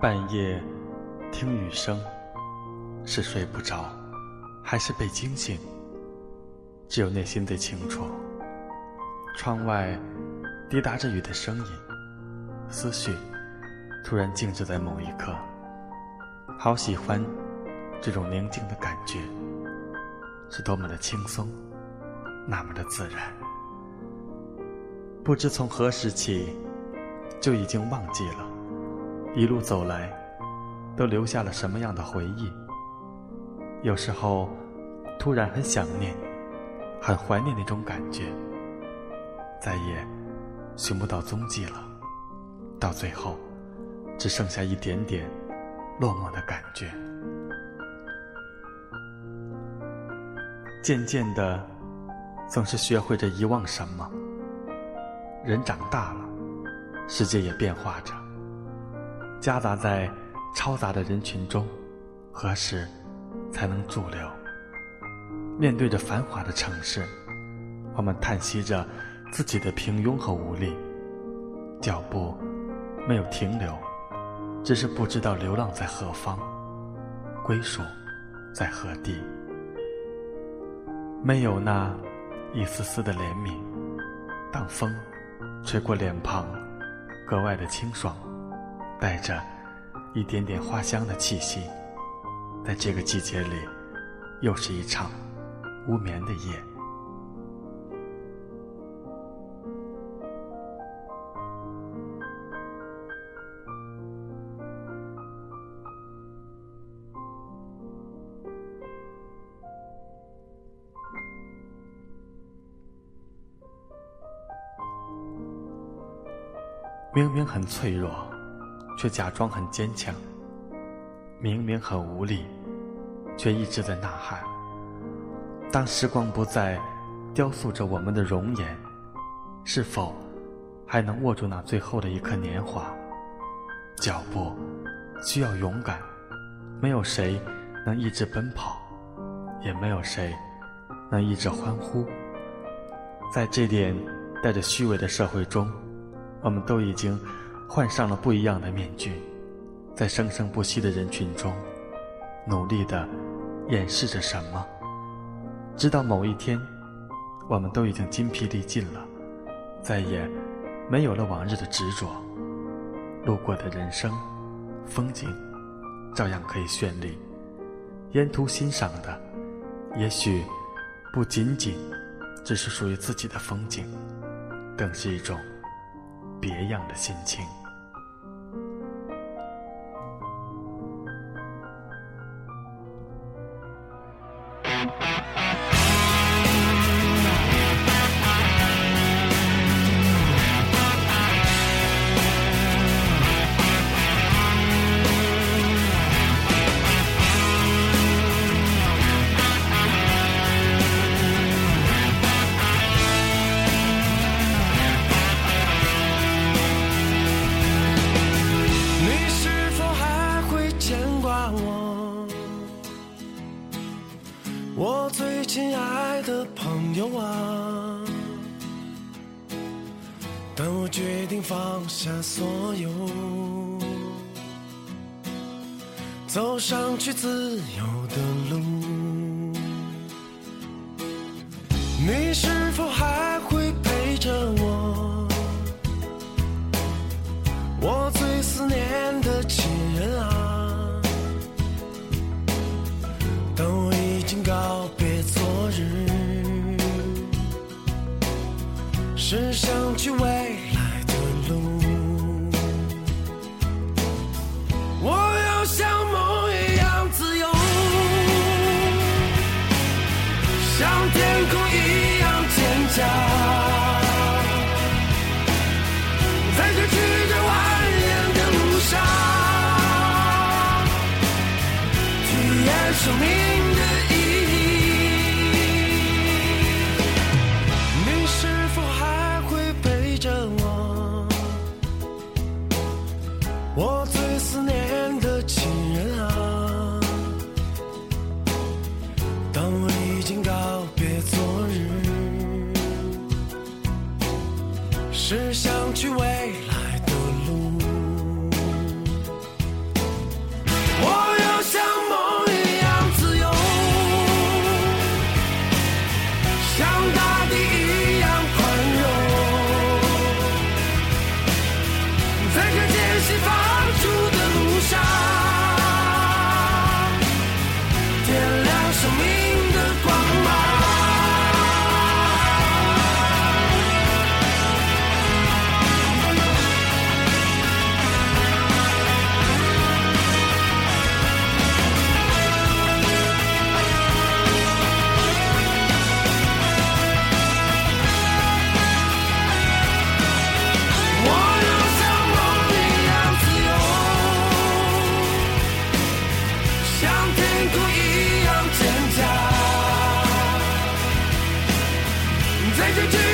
半夜听雨声，是睡不着，还是被惊醒？只有内心最清楚。窗外滴答着雨的声音，思绪突然静止在某一刻。好喜欢这种宁静的感觉，是多么的轻松，那么的自然。不知从何时起，就已经忘记了，一路走来，都留下了什么样的回忆。有时候，突然很想念，很怀念那种感觉，再也寻不到踪迹了。到最后，只剩下一点点落寞的感觉。渐渐的，总是学会着遗忘什么。人长大了，世界也变化着。夹杂在嘈杂的人群中，何时才能驻留？面对着繁华的城市，我们叹息着自己的平庸和无力。脚步没有停留，只是不知道流浪在何方，归属在何地。没有那一丝丝的怜悯，当风。吹过脸庞，格外的清爽，带着一点点花香的气息。在这个季节里，又是一场无眠的夜。明明很脆弱，却假装很坚强；明明很无力，却一直在呐喊。当时光不再雕塑着我们的容颜，是否还能握住那最后的一颗年华？脚步需要勇敢，没有谁能一直奔跑，也没有谁能一直欢呼。在这点带着虚伪的社会中。我们都已经换上了不一样的面具，在生生不息的人群中，努力的掩饰着什么。直到某一天，我们都已经筋疲力尽了，再也没有了往日的执着。路过的人生风景，照样可以绚丽。沿途欣赏的，也许不仅仅只是属于自己的风景，更是一种。别样的心情。亲爱的朋友啊，当我决定放下所有，走上去自由的路，你是否是想去未来的路，我要像梦一样自由，像天空一样坚强，在这曲折蜿蜒的路上，体验生命只想去未来的路，我要像梦一样自由，像大地一样宽容。在这艰辛发。Take it